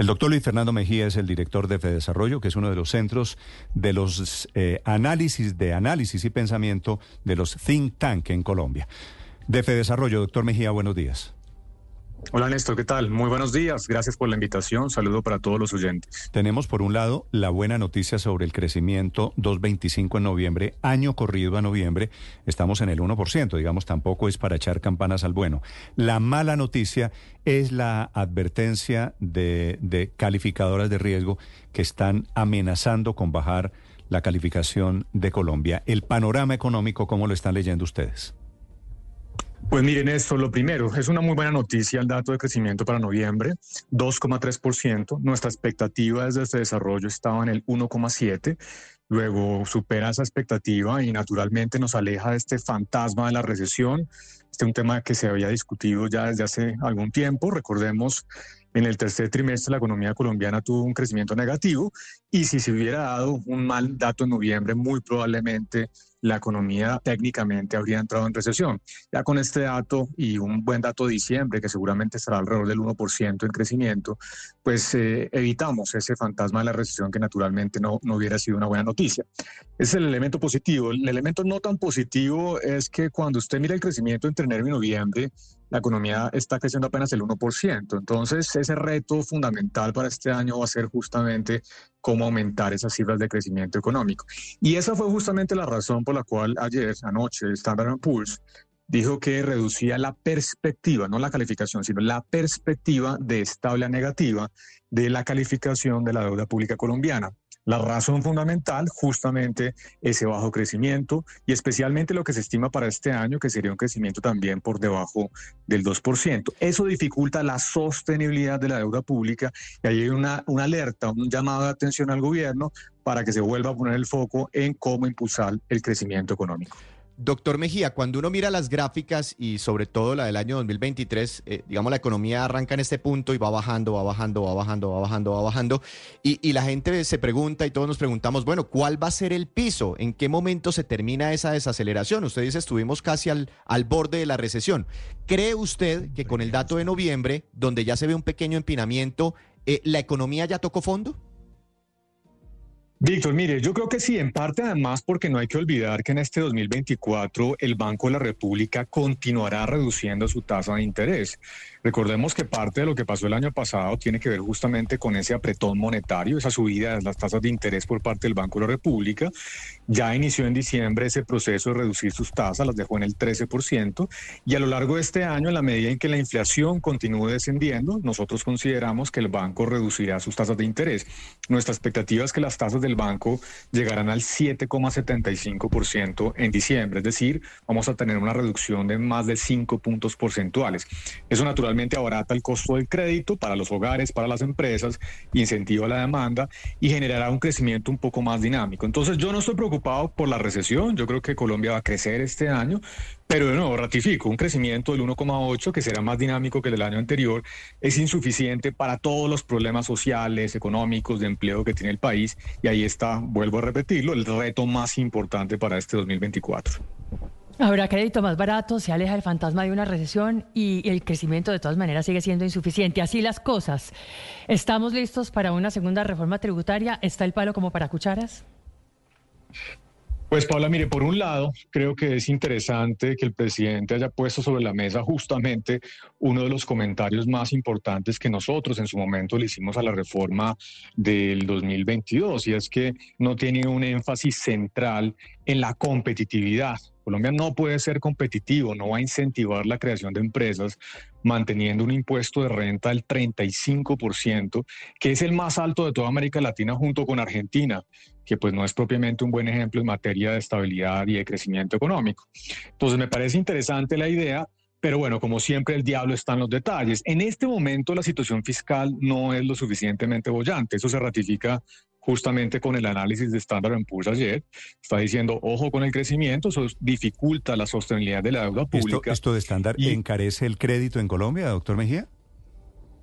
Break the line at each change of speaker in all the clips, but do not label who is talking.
El doctor Luis Fernando Mejía es el director de Fedesarrollo, que es uno de los centros de los eh, análisis de análisis y pensamiento de los think tank en Colombia. De Fedesarrollo, doctor Mejía, buenos días.
Hola Néstor, ¿qué tal? Muy buenos días, gracias por la invitación, saludo para todos los oyentes.
Tenemos por un lado la buena noticia sobre el crecimiento 2.25 en noviembre, año corrido a noviembre, estamos en el 1%, digamos, tampoco es para echar campanas al bueno. La mala noticia es la advertencia de, de calificadoras de riesgo que están amenazando con bajar la calificación de Colombia. El panorama económico, ¿cómo lo están leyendo ustedes?
Pues miren esto, lo primero, es una muy buena noticia el dato de crecimiento para noviembre, 2,3%. Nuestra expectativa desde este desarrollo estaba en el 1,7%. Luego supera esa expectativa y naturalmente nos aleja de este fantasma de la recesión. Este es un tema que se había discutido ya desde hace algún tiempo. Recordemos en el tercer trimestre la economía colombiana tuvo un crecimiento negativo y si se hubiera dado un mal dato en noviembre, muy probablemente la economía técnicamente habría entrado en recesión. Ya con este dato y un buen dato de diciembre, que seguramente estará alrededor del 1% en crecimiento, pues eh, evitamos ese fantasma de la recesión que naturalmente no, no hubiera sido una buena noticia. Ese es el elemento positivo. El elemento no tan positivo es que cuando usted mira el crecimiento entre enero y noviembre, la economía está creciendo apenas el 1%. Entonces, ese reto fundamental para este año va a ser justamente cómo aumentar esas cifras de crecimiento económico. Y esa fue justamente la razón por la cual ayer, anoche, Standard Poor's dijo que reducía la perspectiva, no la calificación, sino la perspectiva de estable negativa de la calificación de la deuda pública colombiana. La razón fundamental, justamente ese bajo crecimiento y especialmente lo que se estima para este año, que sería un crecimiento también por debajo del 2%. Eso dificulta la sostenibilidad de la deuda pública y ahí hay una, una alerta, un llamado de atención al gobierno para que se vuelva a poner el foco en cómo impulsar el crecimiento económico.
Doctor Mejía, cuando uno mira las gráficas y sobre todo la del año 2023, eh, digamos la economía arranca en este punto y va bajando, va bajando, va bajando, va bajando, va bajando. Y, la gente se pregunta y todos nos preguntamos, bueno, ¿cuál va a ser el piso? ¿En qué momento se termina esa desaceleración? Usted dice, estuvimos casi al, al borde de la recesión. ¿Cree usted que con el dato de noviembre, donde ya se ve un pequeño empinamiento, eh, la economía ya tocó fondo?
Víctor, mire, yo creo que sí, en parte además porque no hay que olvidar que en este 2024 el Banco de la República continuará reduciendo su tasa de interés. Recordemos que parte de lo que pasó el año pasado tiene que ver justamente con ese apretón monetario, esa subida de las tasas de interés por parte del Banco de la República. Ya inició en diciembre ese proceso de reducir sus tasas, las dejó en el 13%, y a lo largo de este año, en la medida en que la inflación continúe descendiendo, nosotros consideramos que el banco reducirá sus tasas de interés. Nuestra expectativa es que las tasas del banco llegarán al 7,75% en diciembre, es decir, vamos a tener una reducción de más de 5 puntos porcentuales. Eso natural naturalmente abarata el costo del crédito para los hogares, para las empresas, incentiva la demanda y generará un crecimiento un poco más dinámico. Entonces yo no estoy preocupado por la recesión, yo creo que Colombia va a crecer este año, pero de nuevo ratifico, un crecimiento del 1,8 que será más dinámico que el del año anterior es insuficiente para todos los problemas sociales, económicos, de empleo que tiene el país y ahí está, vuelvo a repetirlo, el reto más importante para este 2024.
Habrá crédito más barato, se aleja el fantasma de una recesión y el crecimiento de todas maneras sigue siendo insuficiente. Así las cosas. ¿Estamos listos para una segunda reforma tributaria? ¿Está el palo como para cucharas?
Pues Paula, mire, por un lado, creo que es interesante que el presidente haya puesto sobre la mesa justamente uno de los comentarios más importantes que nosotros en su momento le hicimos a la reforma del 2022, y es que no tiene un énfasis central en la competitividad. Colombia no puede ser competitivo, no va a incentivar la creación de empresas manteniendo un impuesto de renta del 35%, que es el más alto de toda América Latina junto con Argentina, que pues no es propiamente un buen ejemplo en materia de estabilidad y de crecimiento económico. Entonces me parece interesante la idea, pero bueno, como siempre el diablo está en los detalles. En este momento la situación fiscal no es lo suficientemente bollante, eso se ratifica justamente con el análisis de Standard Poor's ayer, está diciendo, ojo con el crecimiento, eso dificulta la sostenibilidad de la deuda pública.
¿Esto, de Standard encarece el crédito en Colombia, doctor Mejía?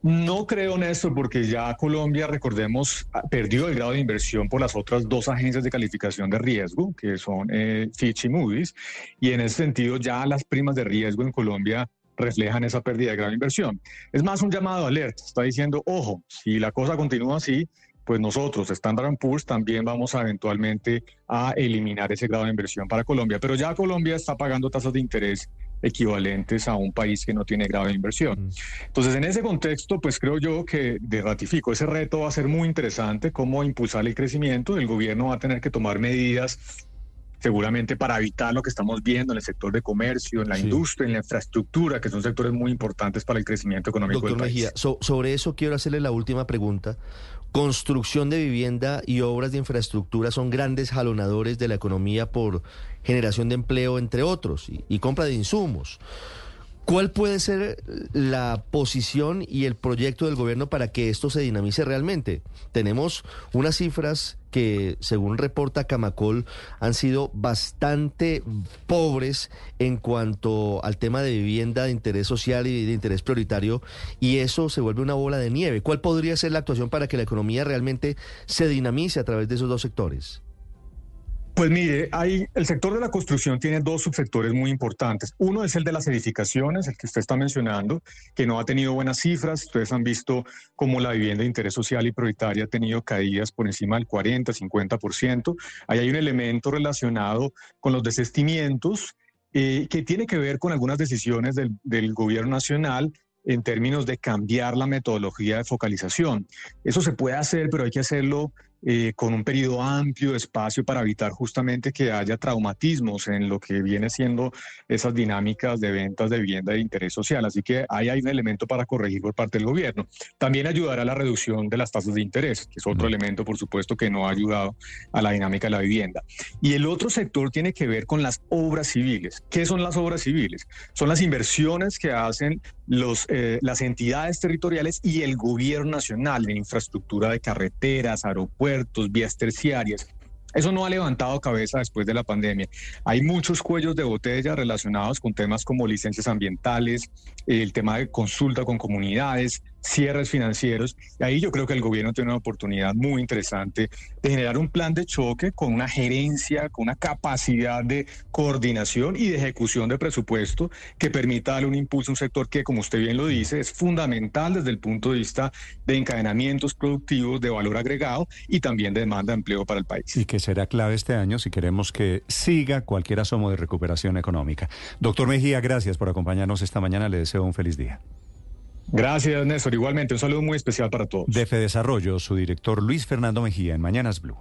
No creo, Néstor, porque ya Colombia, recordemos, perdió el grado de inversión por las otras dos agencias de calificación de riesgo, que son eh, Fitch y Moody's, y en ese sentido ya las primas de riesgo en Colombia reflejan esa pérdida de grado de inversión. Es más un llamado alerta, está diciendo, ojo, si la cosa continúa así, pues nosotros, Standard Poor's, también vamos eventualmente a eliminar ese grado de inversión para Colombia. Pero ya Colombia está pagando tasas de interés equivalentes a un país que no tiene grado de inversión. Mm. Entonces, en ese contexto, pues creo yo que de ratifico, ese reto va a ser muy interesante, cómo impulsar el crecimiento. El gobierno va a tener que tomar medidas seguramente para evitar lo que estamos viendo en el sector de comercio, en la industria, en la infraestructura, que son sectores muy importantes para el crecimiento económico
Doctor
del país.
Mejía, sobre eso quiero hacerle la última pregunta, construcción de vivienda y obras de infraestructura son grandes jalonadores de la economía por generación de empleo, entre otros, y, compra de insumos. ¿Cuál puede ser la posición y el proyecto del gobierno para que esto se dinamice realmente? Tenemos unas cifras que, según reporta Camacol, han sido bastante pobres en cuanto al tema de vivienda de interés social y de interés prioritario, y eso se vuelve una bola de nieve. ¿Cuál podría ser la actuación para que la economía realmente se dinamice a través de esos dos sectores?
Pues mire, hay, el sector de la construcción tiene dos subsectores muy importantes. Uno es el de las edificaciones, el que usted está mencionando, que no ha tenido buenas cifras. Ustedes han visto cómo la vivienda de interés social y prioritaria ha tenido caídas por encima del 40, 50%. Ahí hay un elemento relacionado con los desestimientos eh, que tiene que ver con algunas decisiones del, del gobierno nacional en términos de cambiar la metodología de focalización. Eso se puede hacer, pero hay que hacerlo eh, con un periodo amplio de espacio para evitar justamente que haya traumatismos en lo que viene siendo esas dinámicas de ventas de vivienda de interés social. Así que ahí hay un elemento para corregir por parte del gobierno. También ayudará a la reducción de las tasas de interés, que es otro elemento, por supuesto, que no ha ayudado a la dinámica de la vivienda. Y el otro sector tiene que ver con las obras civiles. ¿Qué son las obras civiles? Son las inversiones que hacen los, eh, las entidades territoriales y el gobierno nacional en infraestructura de carreteras, aeropuertos, vías terciarias. Eso no ha levantado cabeza después de la pandemia. Hay muchos cuellos de botella relacionados con temas como licencias ambientales, el tema de consulta con comunidades, cierres financieros. Y ahí yo creo que el gobierno tiene una oportunidad muy interesante de generar un plan de choque con una gerencia, con una capacidad de coordinación y de ejecución de presupuesto que permita darle un impulso a un sector que, como usted bien lo dice, es fundamental desde el punto de vista de encadenamientos productivos de valor agregado y también de demanda de empleo para el país.
Y que será clave este año si queremos que siga cualquier asomo de recuperación económica. Doctor Mejía, gracias por acompañarnos esta mañana. Le deseo un feliz día.
Gracias, Néstor. Igualmente, un saludo muy especial para todos.
De Desarrollo, su director Luis Fernando Mejía en Mañanas Blue.